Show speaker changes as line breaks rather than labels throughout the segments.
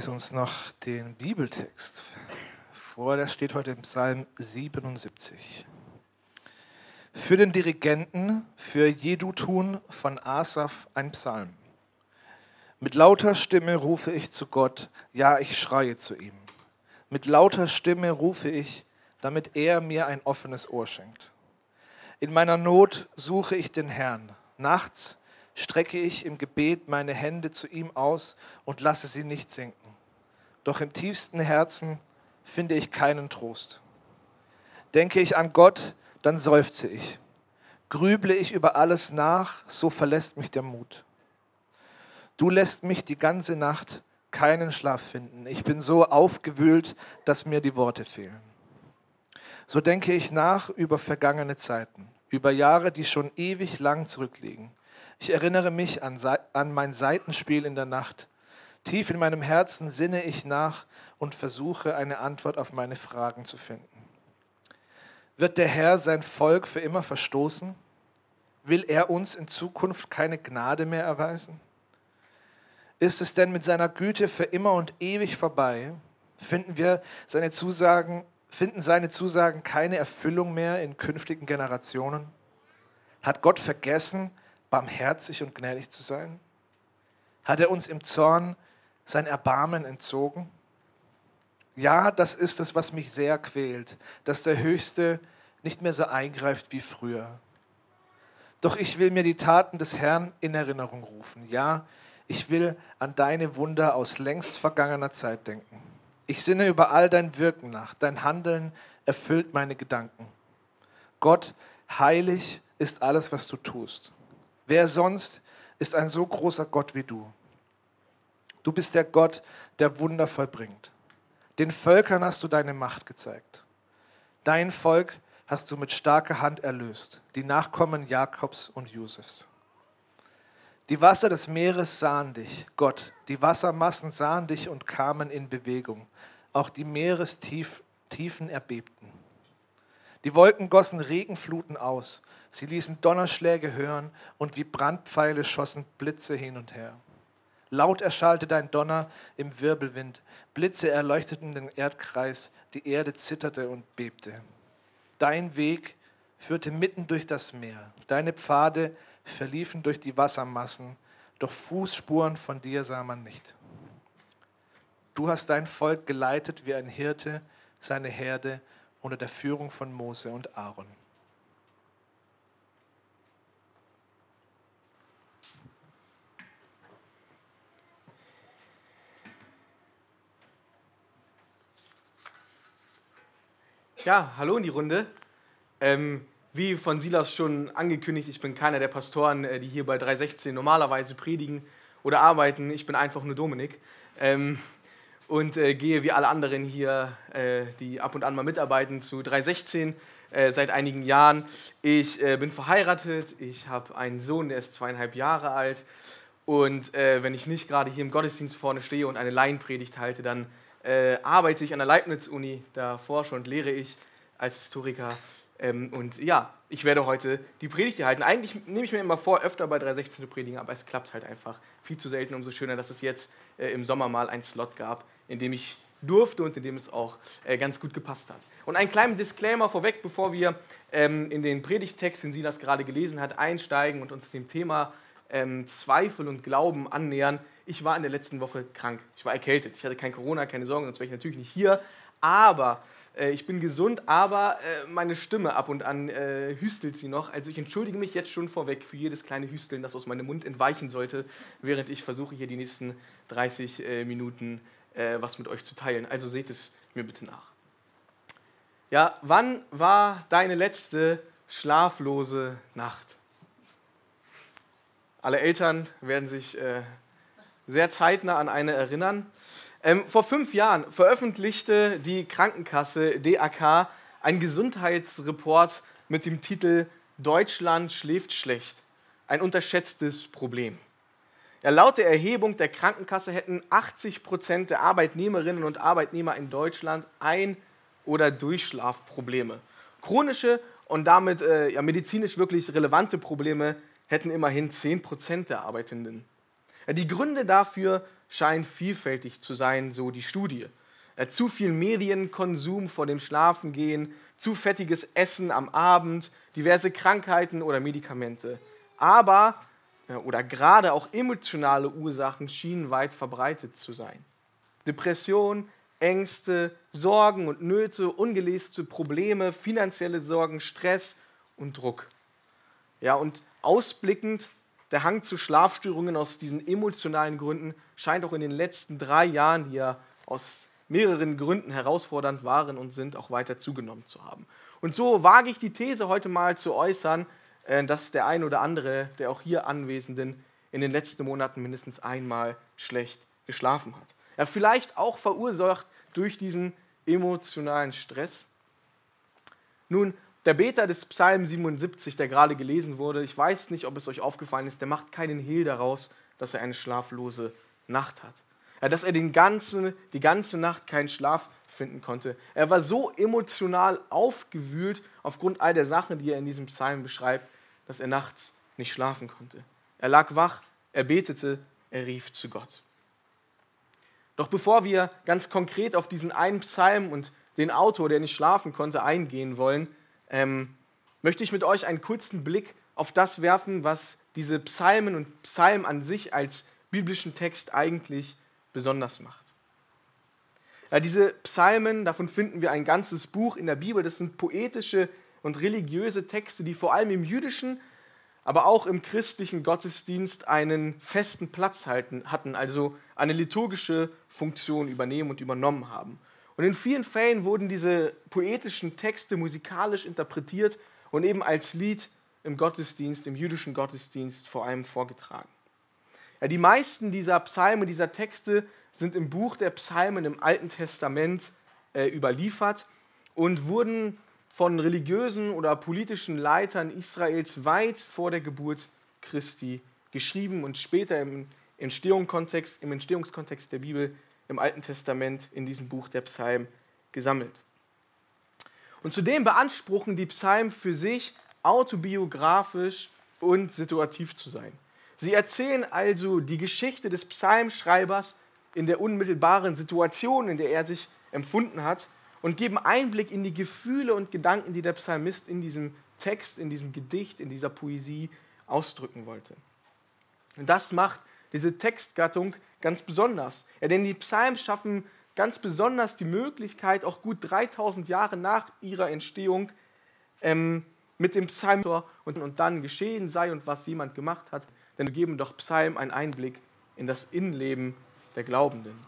Lese uns noch den Bibeltext vor. Der steht heute im Psalm 77. Für den Dirigenten, für Jedutun von Asaf ein Psalm. Mit lauter Stimme rufe ich zu Gott, ja, ich schreie zu ihm. Mit lauter Stimme rufe ich, damit er mir ein offenes Ohr schenkt. In meiner Not suche ich den Herrn. Nachts strecke ich im Gebet meine Hände zu ihm aus und lasse sie nicht sinken. Doch im tiefsten Herzen finde ich keinen Trost. Denke ich an Gott, dann seufze ich. Grüble ich über alles nach, so verlässt mich der Mut. Du lässt mich die ganze Nacht keinen Schlaf finden. Ich bin so aufgewühlt, dass mir die Worte fehlen. So denke ich nach über vergangene Zeiten, über Jahre, die schon ewig lang zurückliegen. Ich erinnere mich an, an mein Seitenspiel in der Nacht, Tief in meinem Herzen sinne ich nach und versuche eine Antwort auf meine Fragen zu finden. Wird der Herr sein Volk für immer verstoßen? Will er uns in Zukunft keine Gnade mehr erweisen? Ist es denn mit seiner Güte für immer und ewig vorbei? Finden wir seine Zusagen, finden seine Zusagen keine Erfüllung mehr in künftigen Generationen? Hat Gott vergessen, barmherzig und gnädig zu sein? Hat er uns im Zorn sein Erbarmen entzogen? Ja, das ist es, was mich sehr quält, dass der Höchste nicht mehr so eingreift wie früher. Doch ich will mir die Taten des Herrn in Erinnerung rufen. Ja, ich will an deine Wunder aus längst vergangener Zeit denken. Ich sinne über all dein Wirken nach. Dein Handeln erfüllt meine Gedanken. Gott, heilig ist alles, was du tust. Wer sonst ist ein so großer Gott wie du? Du bist der Gott, der Wunder vollbringt. Den Völkern hast du deine Macht gezeigt. Dein Volk hast du mit starker Hand erlöst, die Nachkommen Jakobs und Josefs. Die Wasser des Meeres sahen dich, Gott, die Wassermassen sahen dich und kamen in Bewegung. Auch die Meerestiefen erbebten. Die Wolken gossen Regenfluten aus, sie ließen Donnerschläge hören und wie Brandpfeile schossen Blitze hin und her. Laut erschallte dein Donner im Wirbelwind, Blitze erleuchteten den Erdkreis, die Erde zitterte und bebte. Dein Weg führte mitten durch das Meer, deine Pfade verliefen durch die Wassermassen, doch Fußspuren von dir sah man nicht. Du hast dein Volk geleitet wie ein Hirte seine Herde unter der Führung von Mose und Aaron.
Ja, hallo in die Runde. Ähm, wie von Silas schon angekündigt, ich bin keiner der Pastoren, äh, die hier bei 316 normalerweise predigen oder arbeiten. Ich bin einfach nur Dominik ähm, und äh, gehe wie alle anderen hier, äh, die ab und an mal mitarbeiten, zu 316 äh, seit einigen Jahren. Ich äh, bin verheiratet, ich habe einen Sohn, der ist zweieinhalb Jahre alt. Und äh, wenn ich nicht gerade hier im Gottesdienst vorne stehe und eine Laienpredigt halte, dann äh, arbeite ich an der Leibniz-Uni, da forsche und lehre ich als Historiker. Ähm, und ja, ich werde heute die Predigt hier halten. Eigentlich nehme ich mir immer vor, öfter bei 316 zu predigen, aber es klappt halt einfach viel zu selten. Umso schöner, dass es jetzt äh, im Sommer mal einen Slot gab, in dem ich durfte und in dem es auch äh, ganz gut gepasst hat. Und einen kleinen Disclaimer vorweg, bevor wir ähm, in den Predigtext, den Silas gerade gelesen hat, einsteigen und uns dem Thema ähm, Zweifel und Glauben annähern ich war in der letzten Woche krank. Ich war erkältet. Ich hatte kein Corona, keine Sorgen, sonst wäre ich natürlich nicht hier. Aber äh, ich bin gesund, aber äh, meine Stimme ab und an äh, hüstelt sie noch. Also ich entschuldige mich jetzt schon vorweg für jedes kleine Hüsteln, das aus meinem Mund entweichen sollte, während ich versuche, hier die nächsten 30 äh, Minuten äh, was mit euch zu teilen. Also seht es mir bitte nach. Ja, wann war deine letzte schlaflose Nacht? Alle Eltern werden sich äh, sehr zeitnah an eine erinnern. Ähm, vor fünf Jahren veröffentlichte die Krankenkasse DAK einen Gesundheitsreport mit dem Titel Deutschland schläft schlecht. Ein unterschätztes Problem. Ja, laut der Erhebung der Krankenkasse hätten 80 Prozent der Arbeitnehmerinnen und Arbeitnehmer in Deutschland Ein- oder Durchschlafprobleme. Chronische und damit äh, ja, medizinisch wirklich relevante Probleme hätten immerhin 10 Prozent der Arbeitenden. Die Gründe dafür scheinen vielfältig zu sein, so die Studie. Zu viel Medienkonsum vor dem Schlafengehen, zu fettiges Essen am Abend, diverse Krankheiten oder Medikamente. Aber oder gerade auch emotionale Ursachen schienen weit verbreitet zu sein. Depression, Ängste, Sorgen und Nöte, ungelöste Probleme, finanzielle Sorgen, Stress und Druck. Ja, und ausblickend, der Hang zu Schlafstörungen aus diesen emotionalen Gründen scheint auch in den letzten drei Jahren, die ja aus mehreren Gründen herausfordernd waren und sind, auch weiter zugenommen zu haben. Und so wage ich die These heute mal zu äußern, äh, dass der ein oder andere der auch hier Anwesenden in den letzten Monaten mindestens einmal schlecht geschlafen hat. Ja, vielleicht auch verursacht durch diesen emotionalen Stress. Nun, der Beter des Psalm 77, der gerade gelesen wurde, ich weiß nicht, ob es euch aufgefallen ist, der macht keinen Hehl daraus, dass er eine schlaflose Nacht hat. Ja, dass er den ganzen, die ganze Nacht keinen Schlaf finden konnte. Er war so emotional aufgewühlt aufgrund all der Sachen, die er in diesem Psalm beschreibt, dass er nachts nicht schlafen konnte. Er lag wach, er betete, er rief zu Gott. Doch bevor wir ganz konkret auf diesen einen Psalm und den Autor, der nicht schlafen konnte, eingehen wollen, ähm, möchte ich mit euch einen kurzen Blick auf das werfen, was diese Psalmen und Psalm an sich als biblischen Text eigentlich besonders macht. Ja, diese Psalmen, davon finden wir ein ganzes Buch in der Bibel, das sind poetische und religiöse Texte, die vor allem im jüdischen aber auch im christlichen Gottesdienst einen festen Platz halten, hatten, also eine liturgische Funktion übernehmen und übernommen haben. Und in vielen Fällen wurden diese poetischen Texte musikalisch interpretiert und eben als Lied im Gottesdienst, im jüdischen Gottesdienst vor allem vorgetragen. Ja, die meisten dieser Psalmen, dieser Texte sind im Buch der Psalmen im Alten Testament äh, überliefert und wurden von religiösen oder politischen Leitern Israels weit vor der Geburt Christi geschrieben und später im Entstehungskontext, im Entstehungskontext der Bibel im Alten Testament in diesem Buch der Psalm gesammelt. Und zudem beanspruchen die Psalmen für sich autobiografisch und situativ zu sein. Sie erzählen also die Geschichte des Psalmschreibers in der unmittelbaren Situation, in der er sich empfunden hat und geben Einblick in die Gefühle und Gedanken, die der Psalmist in diesem Text, in diesem Gedicht, in dieser Poesie ausdrücken wollte. Und das macht diese Textgattung ganz besonders. Ja, denn die Psalmen schaffen ganz besonders die Möglichkeit, auch gut 3000 Jahre nach ihrer Entstehung ähm, mit dem Psalm und, und dann geschehen sei und was jemand gemacht hat, denn wir geben doch Psalm einen Einblick in das Innenleben der Glaubenden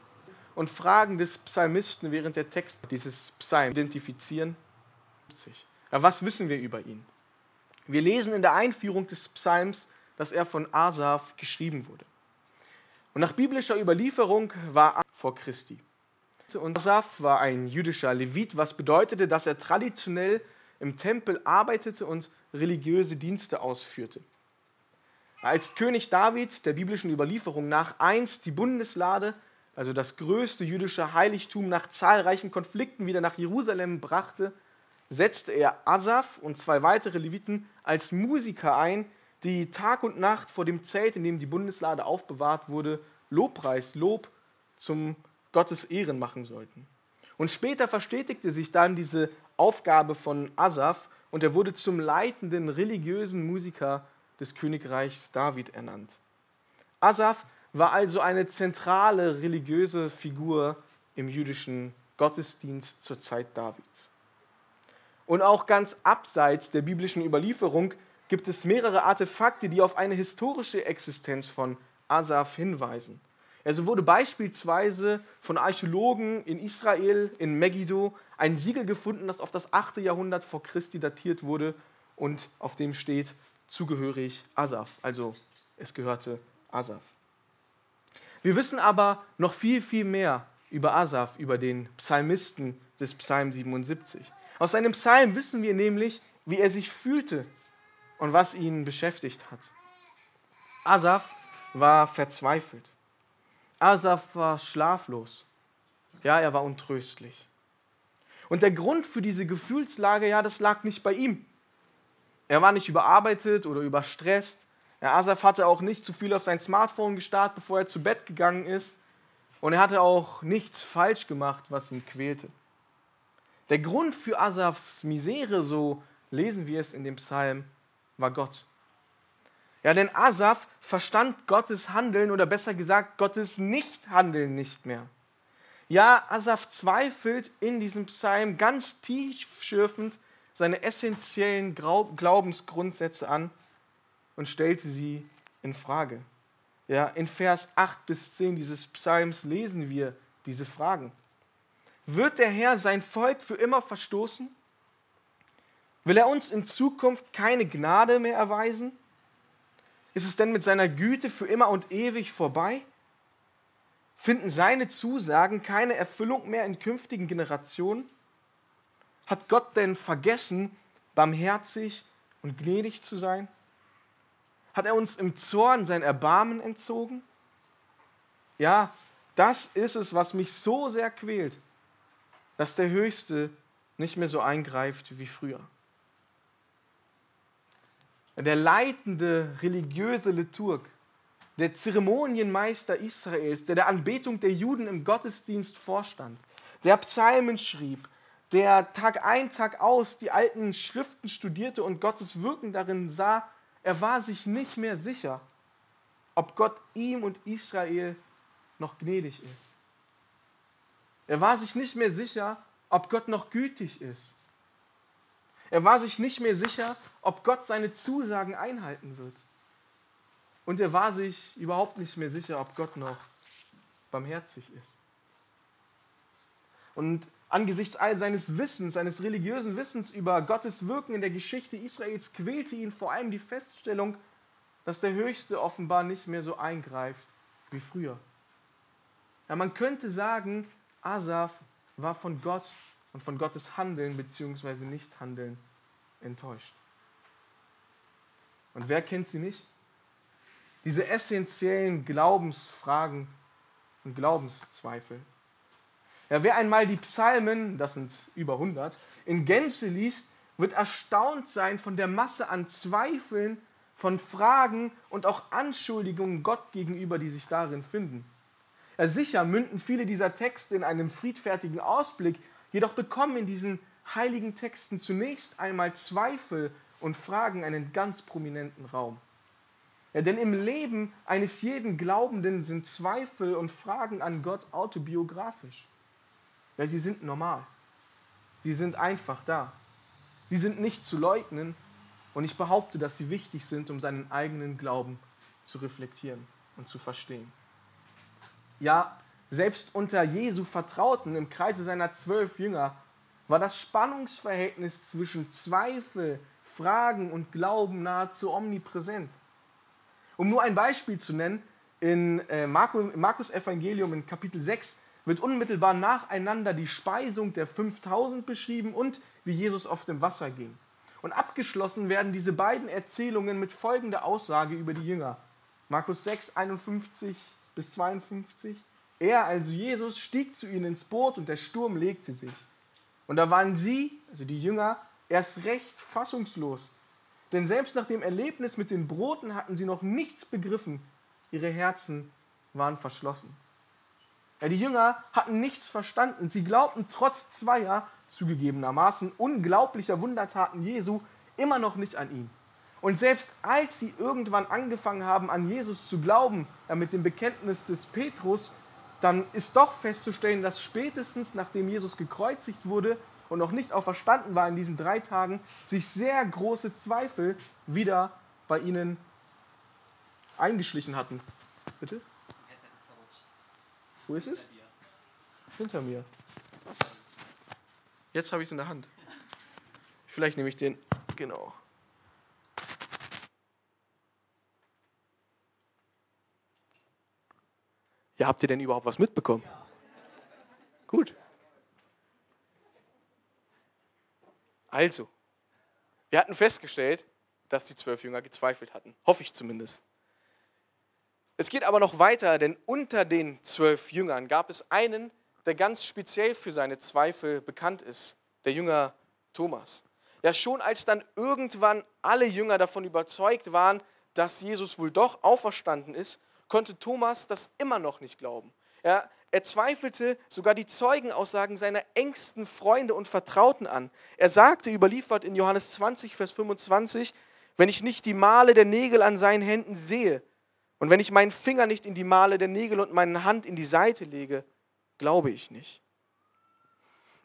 und Fragen des Psalmisten während der Text dieses Psalm identifizieren. Ja, was wissen wir über ihn? Wir lesen in der Einführung des Psalms, dass er von Asaf geschrieben wurde. Und nach biblischer Überlieferung war vor Christi. Und Asaf war ein jüdischer Levit, was bedeutete, dass er traditionell im Tempel arbeitete und religiöse Dienste ausführte. Als König David der biblischen Überlieferung nach einst die Bundeslade also das größte jüdische Heiligtum, nach zahlreichen Konflikten wieder nach Jerusalem brachte, setzte er Asaf und zwei weitere Leviten als Musiker ein, die Tag und Nacht vor dem Zelt, in dem die Bundeslade aufbewahrt wurde, Lobpreis, Lob zum Gottes Ehren machen sollten. Und später verstetigte sich dann diese Aufgabe von Asaf und er wurde zum leitenden religiösen Musiker des Königreichs David ernannt. Asaf war also eine zentrale religiöse Figur im jüdischen Gottesdienst zur Zeit Davids. Und auch ganz abseits der biblischen Überlieferung gibt es mehrere Artefakte, die auf eine historische Existenz von Asaf hinweisen. Also wurde beispielsweise von Archäologen in Israel, in Megiddo, ein Siegel gefunden, das auf das 8. Jahrhundert vor Christi datiert wurde und auf dem steht zugehörig Asaf, also es gehörte Asaf. Wir wissen aber noch viel, viel mehr über Asaf, über den Psalmisten des Psalm 77. Aus seinem Psalm wissen wir nämlich, wie er sich fühlte und was ihn beschäftigt hat. Asaf war verzweifelt. Asaf war schlaflos. Ja, er war untröstlich. Und der Grund für diese Gefühlslage, ja, das lag nicht bei ihm. Er war nicht überarbeitet oder überstresst. Ja, Asaf hatte auch nicht zu viel auf sein Smartphone gestartet, bevor er zu Bett gegangen ist. Und er hatte auch nichts falsch gemacht, was ihn quälte. Der Grund für Asafs Misere, so lesen wir es in dem Psalm, war Gott. Ja, denn Asaf verstand Gottes Handeln oder besser gesagt Gottes Nichthandeln nicht mehr. Ja, Asaf zweifelt in diesem Psalm ganz tiefschürfend seine essentiellen Glaubensgrundsätze an und stellte sie in Frage. Ja, in Vers 8 bis 10 dieses Psalms lesen wir diese Fragen. Wird der Herr sein Volk für immer verstoßen? Will er uns in Zukunft keine Gnade mehr erweisen? Ist es denn mit seiner Güte für immer und ewig vorbei? Finden seine Zusagen keine Erfüllung mehr in künftigen Generationen? Hat Gott denn vergessen, barmherzig und gnädig zu sein? Hat er uns im Zorn sein Erbarmen entzogen? Ja, das ist es, was mich so sehr quält, dass der Höchste nicht mehr so eingreift wie früher. Der leitende religiöse Liturg, der Zeremonienmeister Israels, der der Anbetung der Juden im Gottesdienst vorstand, der Psalmen schrieb, der Tag ein, Tag aus die alten Schriften studierte und Gottes Wirken darin sah, er war sich nicht mehr sicher, ob Gott ihm und Israel noch gnädig ist. Er war sich nicht mehr sicher, ob Gott noch gütig ist. Er war sich nicht mehr sicher, ob Gott seine Zusagen einhalten wird. Und er war sich überhaupt nicht mehr sicher, ob Gott noch barmherzig ist. Und angesichts all seines Wissens, seines religiösen Wissens über Gottes Wirken in der Geschichte Israels, quälte ihn vor allem die Feststellung, dass der Höchste offenbar nicht mehr so eingreift wie früher. Ja, man könnte sagen, Asaf war von Gott und von Gottes Handeln bzw. Nichthandeln enttäuscht. Und wer kennt sie nicht? Diese essentiellen Glaubensfragen und Glaubenszweifel. Ja, wer einmal die Psalmen, das sind über 100, in Gänze liest, wird erstaunt sein von der Masse an Zweifeln, von Fragen und auch Anschuldigungen Gott gegenüber, die sich darin finden. Ja, sicher münden viele dieser Texte in einem friedfertigen Ausblick, jedoch bekommen in diesen heiligen Texten zunächst einmal Zweifel und Fragen einen ganz prominenten Raum. Ja, denn im Leben eines jeden Glaubenden sind Zweifel und Fragen an Gott autobiografisch. Ja, sie sind normal. Sie sind einfach da. Sie sind nicht zu leugnen und ich behaupte, dass sie wichtig sind, um seinen eigenen Glauben zu reflektieren und zu verstehen. Ja, selbst unter Jesu Vertrauten im Kreise seiner zwölf Jünger war das Spannungsverhältnis zwischen Zweifel, Fragen und Glauben nahezu omnipräsent. Um nur ein Beispiel zu nennen, in äh, Markus Evangelium in Kapitel 6 wird unmittelbar nacheinander die Speisung der 5000 beschrieben und wie Jesus auf dem Wasser ging. Und abgeschlossen werden diese beiden Erzählungen mit folgender Aussage über die Jünger. Markus 6, 51 bis 52. Er, also Jesus, stieg zu ihnen ins Boot und der Sturm legte sich. Und da waren sie, also die Jünger, erst recht fassungslos. Denn selbst nach dem Erlebnis mit den Broten hatten sie noch nichts begriffen. Ihre Herzen waren verschlossen. Ja, die Jünger hatten nichts verstanden. Sie glaubten trotz zweier, zugegebenermaßen unglaublicher Wundertaten Jesu, immer noch nicht an ihn. Und selbst als sie irgendwann angefangen haben, an Jesus zu glauben, ja, mit dem Bekenntnis des Petrus, dann ist doch festzustellen, dass spätestens nachdem Jesus gekreuzigt wurde und noch nicht auferstanden war in diesen drei Tagen, sich sehr große Zweifel wieder bei ihnen eingeschlichen hatten. Bitte? Wo ist es? Hinter mir. Jetzt habe ich es in der Hand. Vielleicht nehme ich den. Genau. Ja, habt ihr denn überhaupt was mitbekommen? Gut. Also, wir hatten festgestellt, dass die zwölf Jünger gezweifelt hatten. Hoffe ich zumindest. Es geht aber noch weiter, denn unter den zwölf Jüngern gab es einen, der ganz speziell für seine Zweifel bekannt ist, der Jünger Thomas. Ja, schon als dann irgendwann alle Jünger davon überzeugt waren, dass Jesus wohl doch auferstanden ist, konnte Thomas das immer noch nicht glauben. Ja, er zweifelte sogar die Zeugenaussagen seiner engsten Freunde und Vertrauten an. Er sagte, überliefert in Johannes 20, Vers 25, wenn ich nicht die Male der Nägel an seinen Händen sehe und wenn ich meinen Finger nicht in die Male der Nägel und meine Hand in die Seite lege, glaube ich nicht.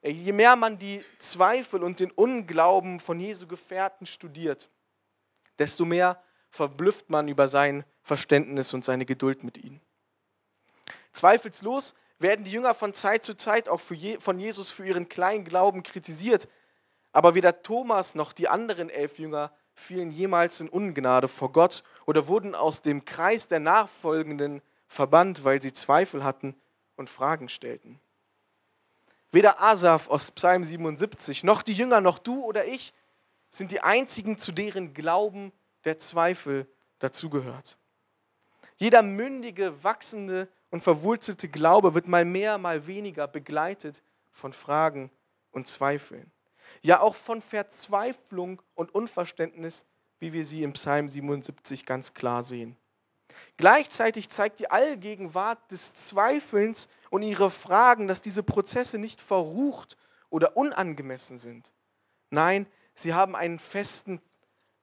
Je mehr man die Zweifel und den Unglauben von Jesu Gefährten studiert, desto mehr verblüfft man über sein Verständnis und seine Geduld mit ihnen. Zweifellos werden die Jünger von Zeit zu Zeit auch Je von Jesus für ihren kleinen Glauben kritisiert, aber weder Thomas noch die anderen elf Jünger fielen jemals in Ungnade vor Gott oder wurden aus dem Kreis der Nachfolgenden verbannt, weil sie Zweifel hatten und Fragen stellten. Weder Asaf aus Psalm 77, noch die Jünger, noch du oder ich sind die einzigen, zu deren Glauben der Zweifel dazugehört. Jeder mündige, wachsende und verwurzelte Glaube wird mal mehr, mal weniger begleitet von Fragen und Zweifeln. Ja, auch von Verzweiflung und Unverständnis, wie wir sie im Psalm 77 ganz klar sehen. Gleichzeitig zeigt die Allgegenwart des Zweifelns und ihre Fragen, dass diese Prozesse nicht verrucht oder unangemessen sind. Nein, sie haben einen festen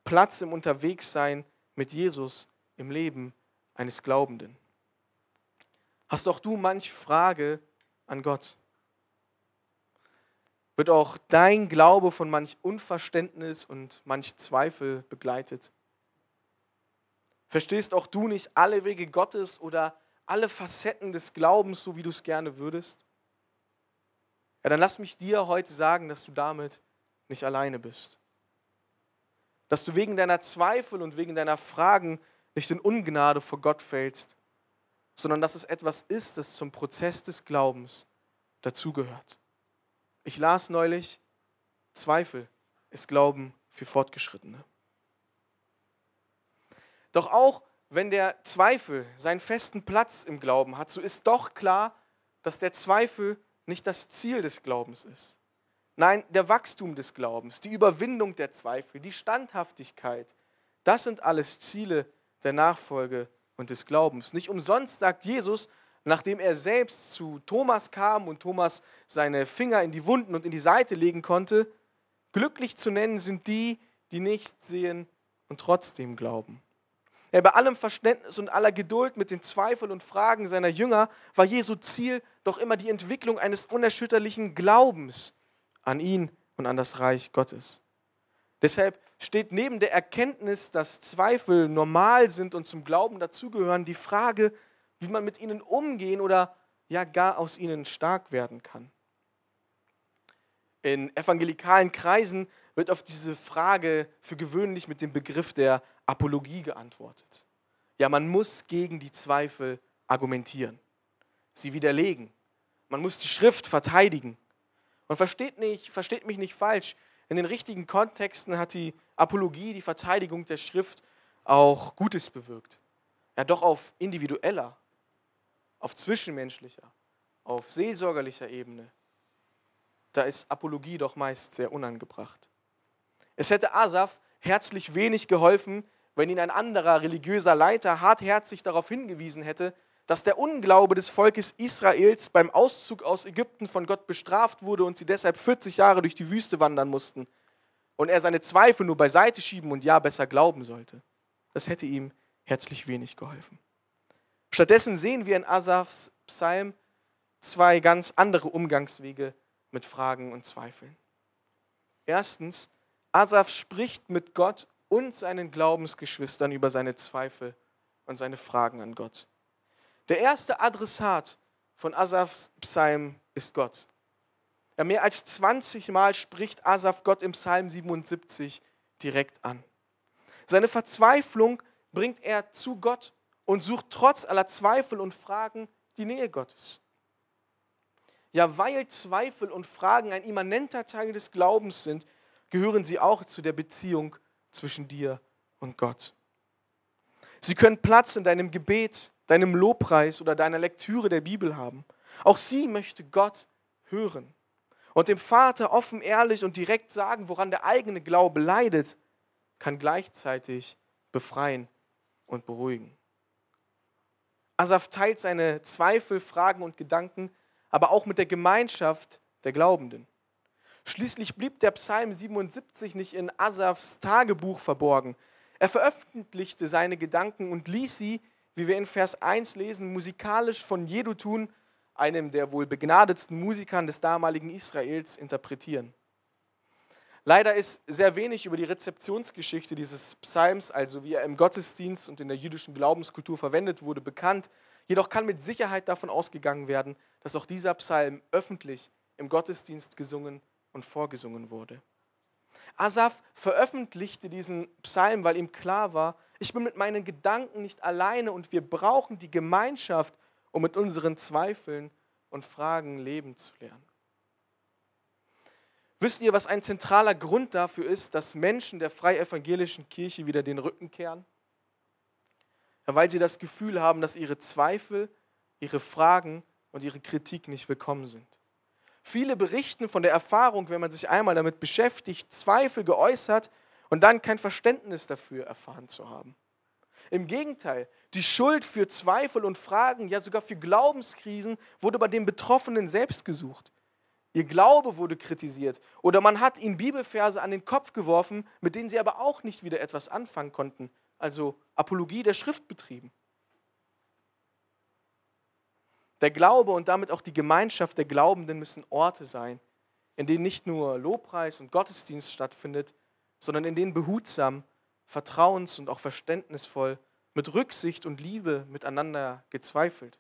Platz im Unterwegssein mit Jesus im Leben eines Glaubenden. Hast auch du manch Frage an Gott? Wird auch dein Glaube von manch Unverständnis und manch Zweifel begleitet? Verstehst auch du nicht alle Wege Gottes oder alle Facetten des Glaubens, so wie du es gerne würdest? Ja, dann lass mich dir heute sagen, dass du damit nicht alleine bist. Dass du wegen deiner Zweifel und wegen deiner Fragen nicht in Ungnade vor Gott fällst, sondern dass es etwas ist, das zum Prozess des Glaubens dazugehört. Ich las neulich, Zweifel ist Glauben für Fortgeschrittene. Doch auch wenn der Zweifel seinen festen Platz im Glauben hat, so ist doch klar, dass der Zweifel nicht das Ziel des Glaubens ist. Nein, der Wachstum des Glaubens, die Überwindung der Zweifel, die Standhaftigkeit, das sind alles Ziele der Nachfolge und des Glaubens. Nicht umsonst sagt Jesus, nachdem er selbst zu Thomas kam und Thomas seine Finger in die Wunden und in die Seite legen konnte, glücklich zu nennen sind die, die nicht sehen und trotzdem glauben. Ja, bei allem Verständnis und aller Geduld mit den Zweifeln und Fragen seiner Jünger war Jesu Ziel doch immer die Entwicklung eines unerschütterlichen Glaubens an ihn und an das Reich Gottes. Deshalb steht neben der Erkenntnis, dass Zweifel normal sind und zum Glauben dazugehören, die Frage, wie man mit ihnen umgehen oder ja gar aus ihnen stark werden kann. In evangelikalen Kreisen wird auf diese Frage für gewöhnlich mit dem Begriff der Apologie geantwortet. Ja, man muss gegen die Zweifel argumentieren, sie widerlegen. Man muss die Schrift verteidigen. Und versteht, nicht, versteht mich nicht falsch, in den richtigen Kontexten hat die Apologie, die Verteidigung der Schrift auch Gutes bewirkt. Ja, doch auf individueller, auf zwischenmenschlicher, auf seelsorgerlicher Ebene, da ist Apologie doch meist sehr unangebracht. Es hätte Asaf herzlich wenig geholfen, wenn ihn ein anderer religiöser Leiter hartherzig darauf hingewiesen hätte, dass der Unglaube des Volkes Israels beim Auszug aus Ägypten von Gott bestraft wurde und sie deshalb 40 Jahre durch die Wüste wandern mussten und er seine Zweifel nur beiseite schieben und ja besser glauben sollte. Das hätte ihm herzlich wenig geholfen. Stattdessen sehen wir in Asafs Psalm zwei ganz andere Umgangswege mit Fragen und Zweifeln. Erstens, Asaf spricht mit Gott und seinen Glaubensgeschwistern über seine Zweifel und seine Fragen an Gott. Der erste Adressat von Asafs Psalm ist Gott. Ja, mehr als 20 Mal spricht Asaf Gott im Psalm 77 direkt an. Seine Verzweiflung bringt er zu Gott und sucht trotz aller Zweifel und Fragen die Nähe Gottes. Ja, weil Zweifel und Fragen ein immanenter Teil des Glaubens sind, gehören sie auch zu der Beziehung zwischen dir und Gott. Sie können Platz in deinem Gebet, deinem Lobpreis oder deiner Lektüre der Bibel haben. Auch sie möchte Gott hören und dem Vater offen, ehrlich und direkt sagen, woran der eigene Glaube leidet, kann gleichzeitig befreien und beruhigen. Asaf teilt seine Zweifel, Fragen und Gedanken, aber auch mit der Gemeinschaft der Glaubenden. Schließlich blieb der Psalm 77 nicht in Asafs Tagebuch verborgen. Er veröffentlichte seine Gedanken und ließ sie, wie wir in Vers 1 lesen, musikalisch von Jedutun, einem der wohl begnadetsten Musikern des damaligen Israels, interpretieren. Leider ist sehr wenig über die Rezeptionsgeschichte dieses Psalms, also wie er im Gottesdienst und in der jüdischen Glaubenskultur verwendet wurde, bekannt. Jedoch kann mit Sicherheit davon ausgegangen werden, dass auch dieser Psalm öffentlich im Gottesdienst gesungen und vorgesungen wurde. Asaf veröffentlichte diesen Psalm, weil ihm klar war, ich bin mit meinen Gedanken nicht alleine und wir brauchen die Gemeinschaft, um mit unseren Zweifeln und Fragen leben zu lernen. Wisst ihr, was ein zentraler Grund dafür ist, dass Menschen der freievangelischen Kirche wieder den Rücken kehren? Ja, weil sie das Gefühl haben, dass ihre Zweifel, ihre Fragen und ihre Kritik nicht willkommen sind. Viele berichten von der Erfahrung, wenn man sich einmal damit beschäftigt, Zweifel geäußert und dann kein Verständnis dafür erfahren zu haben. Im Gegenteil, die Schuld für Zweifel und Fragen, ja sogar für Glaubenskrisen, wurde bei den Betroffenen selbst gesucht. Ihr Glaube wurde kritisiert oder man hat ihnen Bibelverse an den Kopf geworfen, mit denen sie aber auch nicht wieder etwas anfangen konnten, also Apologie der Schrift betrieben. Der Glaube und damit auch die Gemeinschaft der Glaubenden müssen Orte sein, in denen nicht nur Lobpreis und Gottesdienst stattfindet, sondern in denen behutsam, vertrauens- und auch verständnisvoll, mit Rücksicht und Liebe miteinander gezweifelt,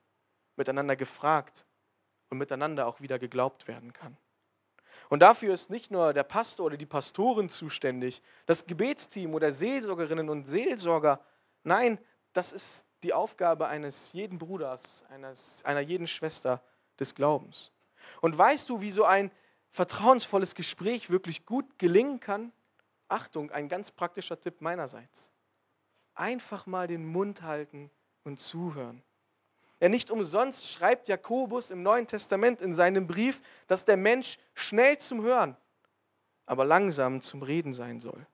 miteinander gefragt und miteinander auch wieder geglaubt werden kann. Und dafür ist nicht nur der Pastor oder die Pastorin zuständig, das Gebetsteam oder Seelsorgerinnen und Seelsorger. Nein, das ist die Aufgabe eines jeden Bruders, eines, einer jeden Schwester des Glaubens. Und weißt du, wie so ein vertrauensvolles Gespräch wirklich gut gelingen kann? Achtung, ein ganz praktischer Tipp meinerseits. Einfach mal den Mund halten und zuhören. Ja, nicht umsonst schreibt Jakobus im Neuen Testament in seinem Brief, dass der Mensch schnell zum Hören, aber langsam zum Reden sein soll.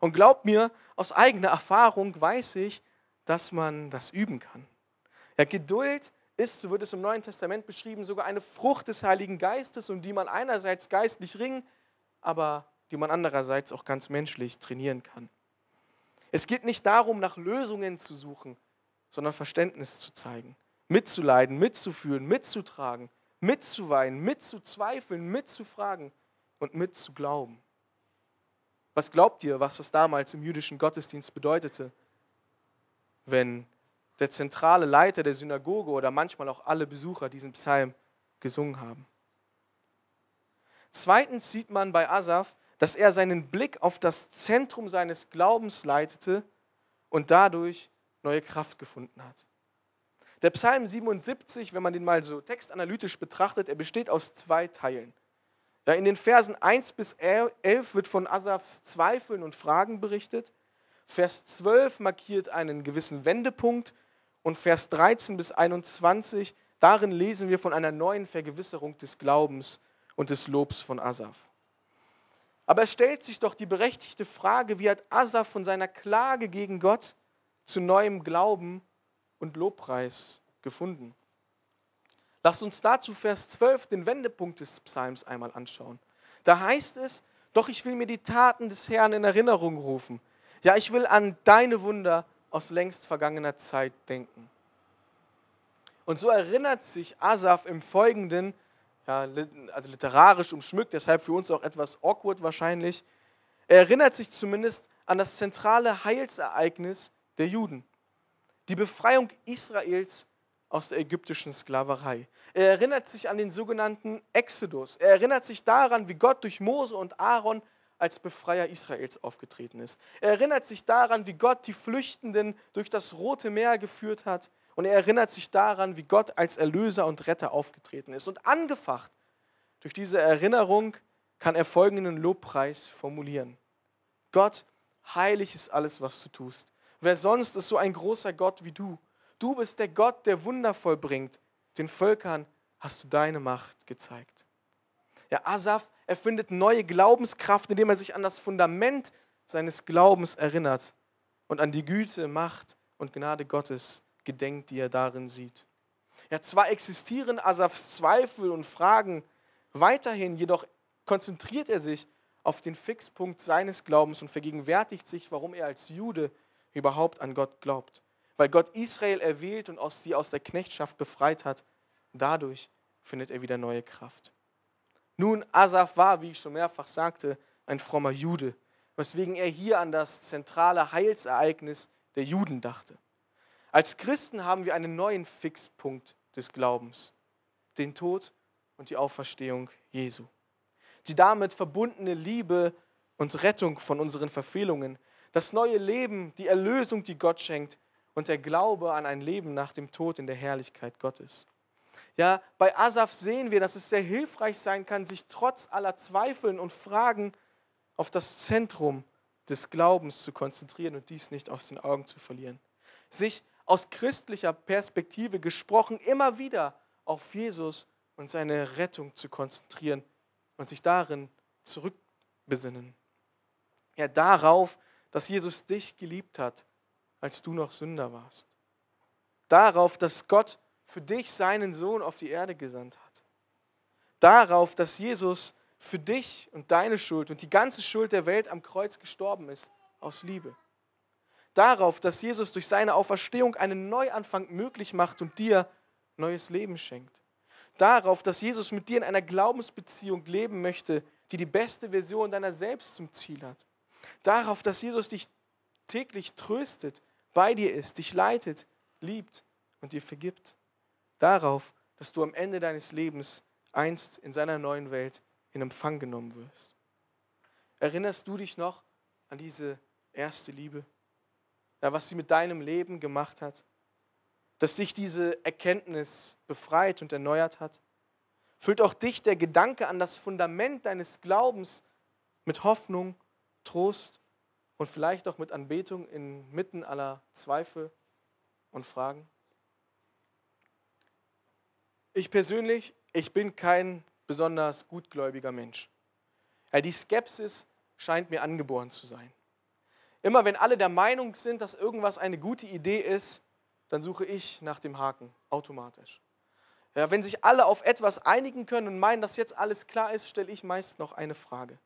Und glaubt mir, aus eigener Erfahrung weiß ich, dass man das üben kann. Ja, Geduld ist, so wird es im Neuen Testament beschrieben, sogar eine Frucht des Heiligen Geistes, um die man einerseits geistlich ringen, aber die man andererseits auch ganz menschlich trainieren kann. Es geht nicht darum, nach Lösungen zu suchen, sondern Verständnis zu zeigen, mitzuleiden, mitzufühlen, mitzutragen, mitzuweinen, mitzuzweifeln, mitzufragen und mitzuglauben. Was glaubt ihr, was das damals im jüdischen Gottesdienst bedeutete? Wenn der zentrale Leiter der Synagoge oder manchmal auch alle Besucher diesen Psalm gesungen haben. Zweitens sieht man bei Asaf, dass er seinen Blick auf das Zentrum seines Glaubens leitete und dadurch neue Kraft gefunden hat. Der Psalm 77, wenn man den mal so textanalytisch betrachtet, er besteht aus zwei Teilen. In den Versen 1 bis 11 wird von Asafs Zweifeln und Fragen berichtet. Vers 12 markiert einen gewissen Wendepunkt und Vers 13 bis 21, darin lesen wir von einer neuen Vergewisserung des Glaubens und des Lobs von Asaf. Aber es stellt sich doch die berechtigte Frage, wie hat Asaf von seiner Klage gegen Gott zu neuem Glauben und Lobpreis gefunden? Lasst uns dazu Vers 12, den Wendepunkt des Psalms, einmal anschauen. Da heißt es, doch ich will mir die Taten des Herrn in Erinnerung rufen. Ja, ich will an deine Wunder aus längst vergangener Zeit denken. Und so erinnert sich Asaf im Folgenden, ja, also literarisch umschmückt, deshalb für uns auch etwas awkward wahrscheinlich, er erinnert sich zumindest an das zentrale Heilsereignis der Juden, die Befreiung Israels aus der ägyptischen Sklaverei. Er erinnert sich an den sogenannten Exodus. Er erinnert sich daran, wie Gott durch Mose und Aaron als Befreier Israels aufgetreten ist. Er erinnert sich daran, wie Gott die Flüchtenden durch das Rote Meer geführt hat, Und er erinnert sich daran, wie Gott als Erlöser und Retter aufgetreten ist. Und angefacht durch diese Erinnerung kann er folgenden Lobpreis formulieren. Gott, heilig ist alles, was du tust. Wer sonst ist so ein großer Gott wie du? Du bist der Gott, der Wunder vollbringt. Den Völkern hast du deine Macht gezeigt. Ja, Asaf erfindet neue Glaubenskraft, indem er sich an das Fundament seines Glaubens erinnert und an die Güte, Macht und Gnade Gottes gedenkt, die er darin sieht. Ja, zwar existieren Asafs Zweifel und Fragen weiterhin, jedoch konzentriert er sich auf den Fixpunkt seines Glaubens und vergegenwärtigt sich, warum er als Jude überhaupt an Gott glaubt. Weil Gott Israel erwählt und aus sie aus der Knechtschaft befreit hat. Dadurch findet er wieder neue Kraft. Nun, Asaf war, wie ich schon mehrfach sagte, ein frommer Jude, weswegen er hier an das zentrale Heilsereignis der Juden dachte. Als Christen haben wir einen neuen Fixpunkt des Glaubens, den Tod und die Auferstehung Jesu. Die damit verbundene Liebe und Rettung von unseren Verfehlungen, das neue Leben, die Erlösung, die Gott schenkt und der Glaube an ein Leben nach dem Tod in der Herrlichkeit Gottes. Ja, bei Asaf sehen wir, dass es sehr hilfreich sein kann, sich trotz aller Zweifeln und Fragen auf das Zentrum des Glaubens zu konzentrieren und dies nicht aus den Augen zu verlieren. Sich aus christlicher Perspektive gesprochen immer wieder auf Jesus und seine Rettung zu konzentrieren und sich darin zurückbesinnen. Ja, darauf, dass Jesus dich geliebt hat, als du noch Sünder warst. Darauf, dass Gott für dich seinen Sohn auf die Erde gesandt hat. Darauf, dass Jesus für dich und deine Schuld und die ganze Schuld der Welt am Kreuz gestorben ist, aus Liebe. Darauf, dass Jesus durch seine Auferstehung einen Neuanfang möglich macht und dir neues Leben schenkt. Darauf, dass Jesus mit dir in einer Glaubensbeziehung leben möchte, die die beste Version deiner selbst zum Ziel hat. Darauf, dass Jesus dich täglich tröstet, bei dir ist, dich leitet, liebt und dir vergibt. Darauf, dass du am Ende deines Lebens einst in seiner neuen Welt in Empfang genommen wirst. Erinnerst du dich noch an diese erste Liebe? Ja, was sie mit deinem Leben gemacht hat? Dass dich diese Erkenntnis befreit und erneuert hat? Füllt auch dich der Gedanke an das Fundament deines Glaubens mit Hoffnung, Trost und vielleicht auch mit Anbetung inmitten aller Zweifel und Fragen? Ich persönlich, ich bin kein besonders gutgläubiger Mensch. Ja, die Skepsis scheint mir angeboren zu sein. Immer wenn alle der Meinung sind, dass irgendwas eine gute Idee ist, dann suche ich nach dem Haken automatisch. Ja, wenn sich alle auf etwas einigen können und meinen, dass jetzt alles klar ist, stelle ich meist noch eine Frage.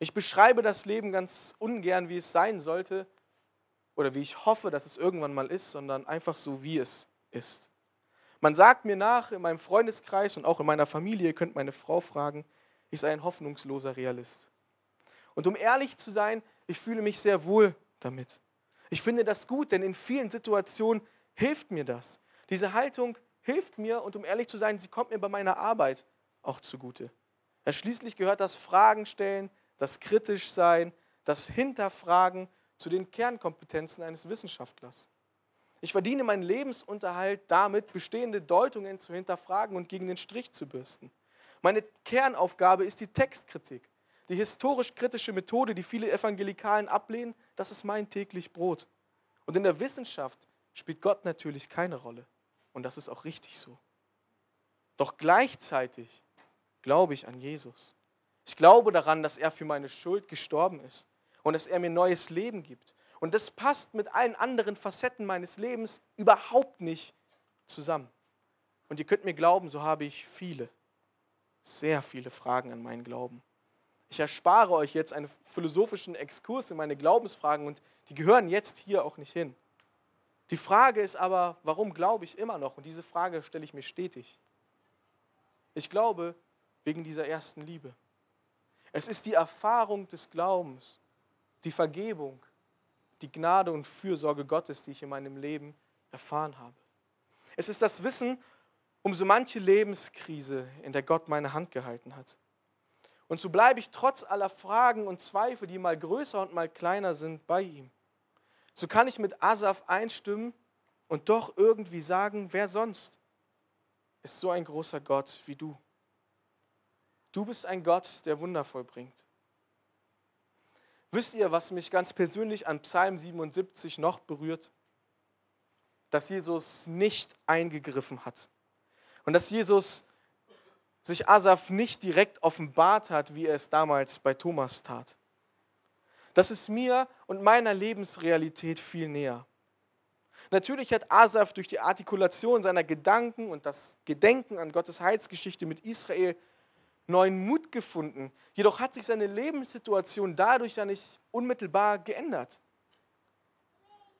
Ich beschreibe das Leben ganz ungern, wie es sein sollte oder wie ich hoffe, dass es irgendwann mal ist, sondern einfach so, wie es ist. Man sagt mir nach in meinem Freundeskreis und auch in meiner Familie, ihr könnt meine Frau fragen, ich sei ein hoffnungsloser Realist. Und um ehrlich zu sein, ich fühle mich sehr wohl damit. Ich finde das gut, denn in vielen Situationen hilft mir das. Diese Haltung hilft mir und um ehrlich zu sein, sie kommt mir bei meiner Arbeit auch zugute. Ja, schließlich gehört das Fragen stellen, das kritisch sein, das Hinterfragen zu den Kernkompetenzen eines Wissenschaftlers. Ich verdiene meinen Lebensunterhalt damit, bestehende Deutungen zu hinterfragen und gegen den Strich zu bürsten. Meine Kernaufgabe ist die Textkritik. Die historisch-kritische Methode, die viele Evangelikalen ablehnen, das ist mein täglich Brot. Und in der Wissenschaft spielt Gott natürlich keine Rolle. Und das ist auch richtig so. Doch gleichzeitig glaube ich an Jesus. Ich glaube daran, dass er für meine Schuld gestorben ist und dass er mir neues Leben gibt und das passt mit allen anderen Facetten meines Lebens überhaupt nicht zusammen. Und ihr könnt mir glauben, so habe ich viele, sehr viele Fragen an meinen Glauben. Ich erspare euch jetzt einen philosophischen Exkurs in meine Glaubensfragen und die gehören jetzt hier auch nicht hin. Die Frage ist aber, warum glaube ich immer noch? Und diese Frage stelle ich mir stetig. Ich glaube wegen dieser ersten Liebe. Es ist die Erfahrung des Glaubens, die Vergebung, die Gnade und Fürsorge Gottes, die ich in meinem Leben erfahren habe. Es ist das Wissen um so manche Lebenskrise, in der Gott meine Hand gehalten hat. Und so bleibe ich trotz aller Fragen und Zweifel, die mal größer und mal kleiner sind, bei ihm. So kann ich mit Asaf einstimmen, und doch irgendwie sagen, wer sonst ist so ein großer Gott wie du? Du bist ein Gott, der Wunder vollbringt. Wisst ihr, was mich ganz persönlich an Psalm 77 noch berührt? Dass Jesus nicht eingegriffen hat und dass Jesus sich Asaf nicht direkt offenbart hat, wie er es damals bei Thomas tat. Das ist mir und meiner Lebensrealität viel näher. Natürlich hat Asaf durch die Artikulation seiner Gedanken und das Gedenken an Gottes Heilsgeschichte mit Israel neuen Mut gefunden. Jedoch hat sich seine Lebenssituation dadurch ja nicht unmittelbar geändert.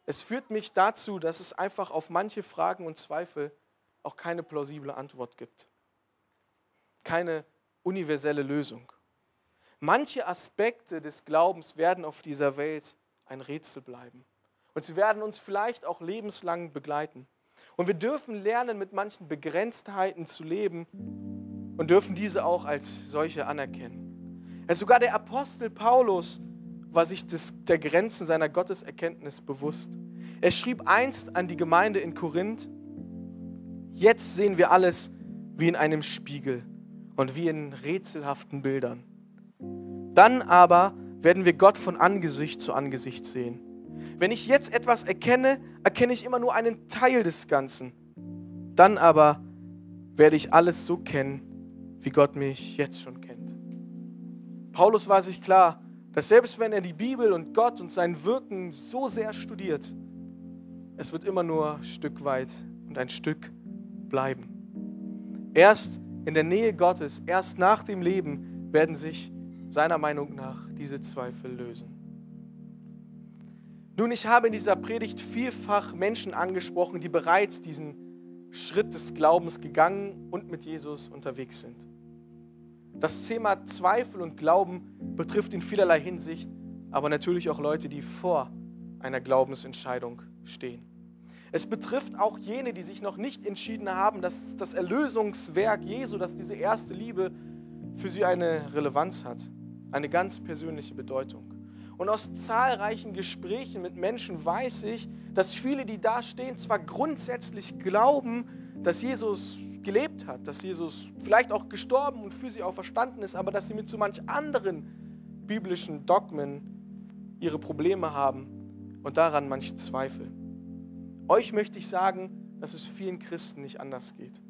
Es führt mich dazu, dass es einfach auf manche Fragen und Zweifel auch keine plausible Antwort gibt. Keine universelle Lösung. Manche Aspekte des Glaubens werden auf dieser Welt ein Rätsel bleiben. Und sie werden uns vielleicht auch lebenslang begleiten. Und wir dürfen lernen, mit manchen Begrenztheiten zu leben und dürfen diese auch als solche anerkennen. Ja, sogar der Apostel Paulus war sich des, der Grenzen seiner Gotteserkenntnis bewusst. Er schrieb einst an die Gemeinde in Korinth, jetzt sehen wir alles wie in einem Spiegel und wie in rätselhaften Bildern. Dann aber werden wir Gott von Angesicht zu Angesicht sehen. Wenn ich jetzt etwas erkenne, erkenne ich immer nur einen Teil des Ganzen. Dann aber werde ich alles so kennen, wie Gott mich jetzt schon kennt. Paulus war sich klar, dass selbst wenn er die Bibel und Gott und sein Wirken so sehr studiert, es wird immer nur Stück weit und ein Stück bleiben. Erst in der Nähe Gottes, erst nach dem Leben werden sich seiner Meinung nach diese Zweifel lösen. Nun, ich habe in dieser Predigt vielfach Menschen angesprochen, die bereits diesen Schritt des Glaubens gegangen und mit Jesus unterwegs sind. Das Thema Zweifel und Glauben betrifft in vielerlei Hinsicht, aber natürlich auch Leute, die vor einer Glaubensentscheidung stehen. Es betrifft auch jene, die sich noch nicht entschieden haben, dass das Erlösungswerk Jesu, dass diese erste Liebe für sie eine Relevanz hat, eine ganz persönliche Bedeutung. Und aus zahlreichen Gesprächen mit Menschen weiß ich, dass viele, die da stehen, zwar grundsätzlich glauben, dass Jesus gelebt hat, dass Jesus vielleicht auch gestorben und für sie auch verstanden ist, aber dass sie mit so manch anderen biblischen Dogmen ihre Probleme haben und daran manch Zweifel. Euch möchte ich sagen, dass es vielen Christen nicht anders geht.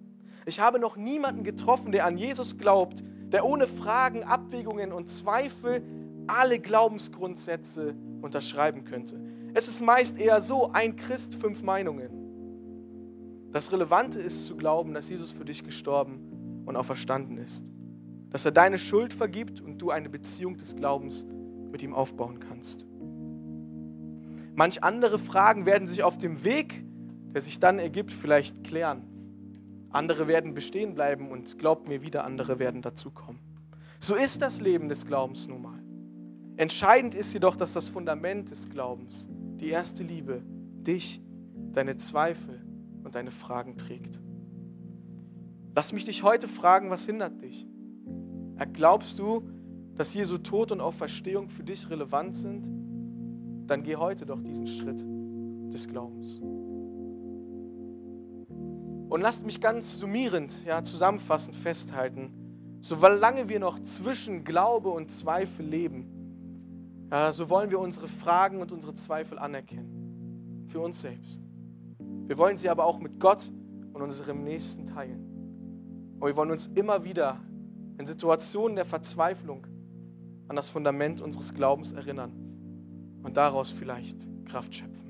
Ich habe noch niemanden getroffen, der an Jesus glaubt, der ohne Fragen, Abwägungen und Zweifel alle Glaubensgrundsätze unterschreiben könnte. Es ist meist eher so, ein Christ, fünf Meinungen. Das Relevante ist zu glauben, dass Jesus für dich gestorben und auch verstanden ist. Dass er deine Schuld vergibt und du eine Beziehung des Glaubens mit ihm aufbauen kannst. Manch andere Fragen werden sich auf dem Weg, der sich dann ergibt, vielleicht klären. Andere werden bestehen bleiben und glaubt mir wieder, andere werden dazukommen. So ist das Leben des Glaubens nun mal. Entscheidend ist jedoch, dass das Fundament des Glaubens, die erste Liebe, dich, deine Zweifel und deine Fragen trägt. Lass mich dich heute fragen, was hindert dich? Glaubst du, dass Jesu Tod und Auferstehung für dich relevant sind? Dann geh heute doch diesen Schritt des Glaubens. Und lasst mich ganz summierend, ja, zusammenfassend festhalten, solange wir noch zwischen Glaube und Zweifel leben, ja, so wollen wir unsere Fragen und unsere Zweifel anerkennen. Für uns selbst. Wir wollen sie aber auch mit Gott und unserem Nächsten teilen. Und wir wollen uns immer wieder in Situationen der Verzweiflung an das Fundament unseres Glaubens erinnern und daraus vielleicht Kraft schöpfen.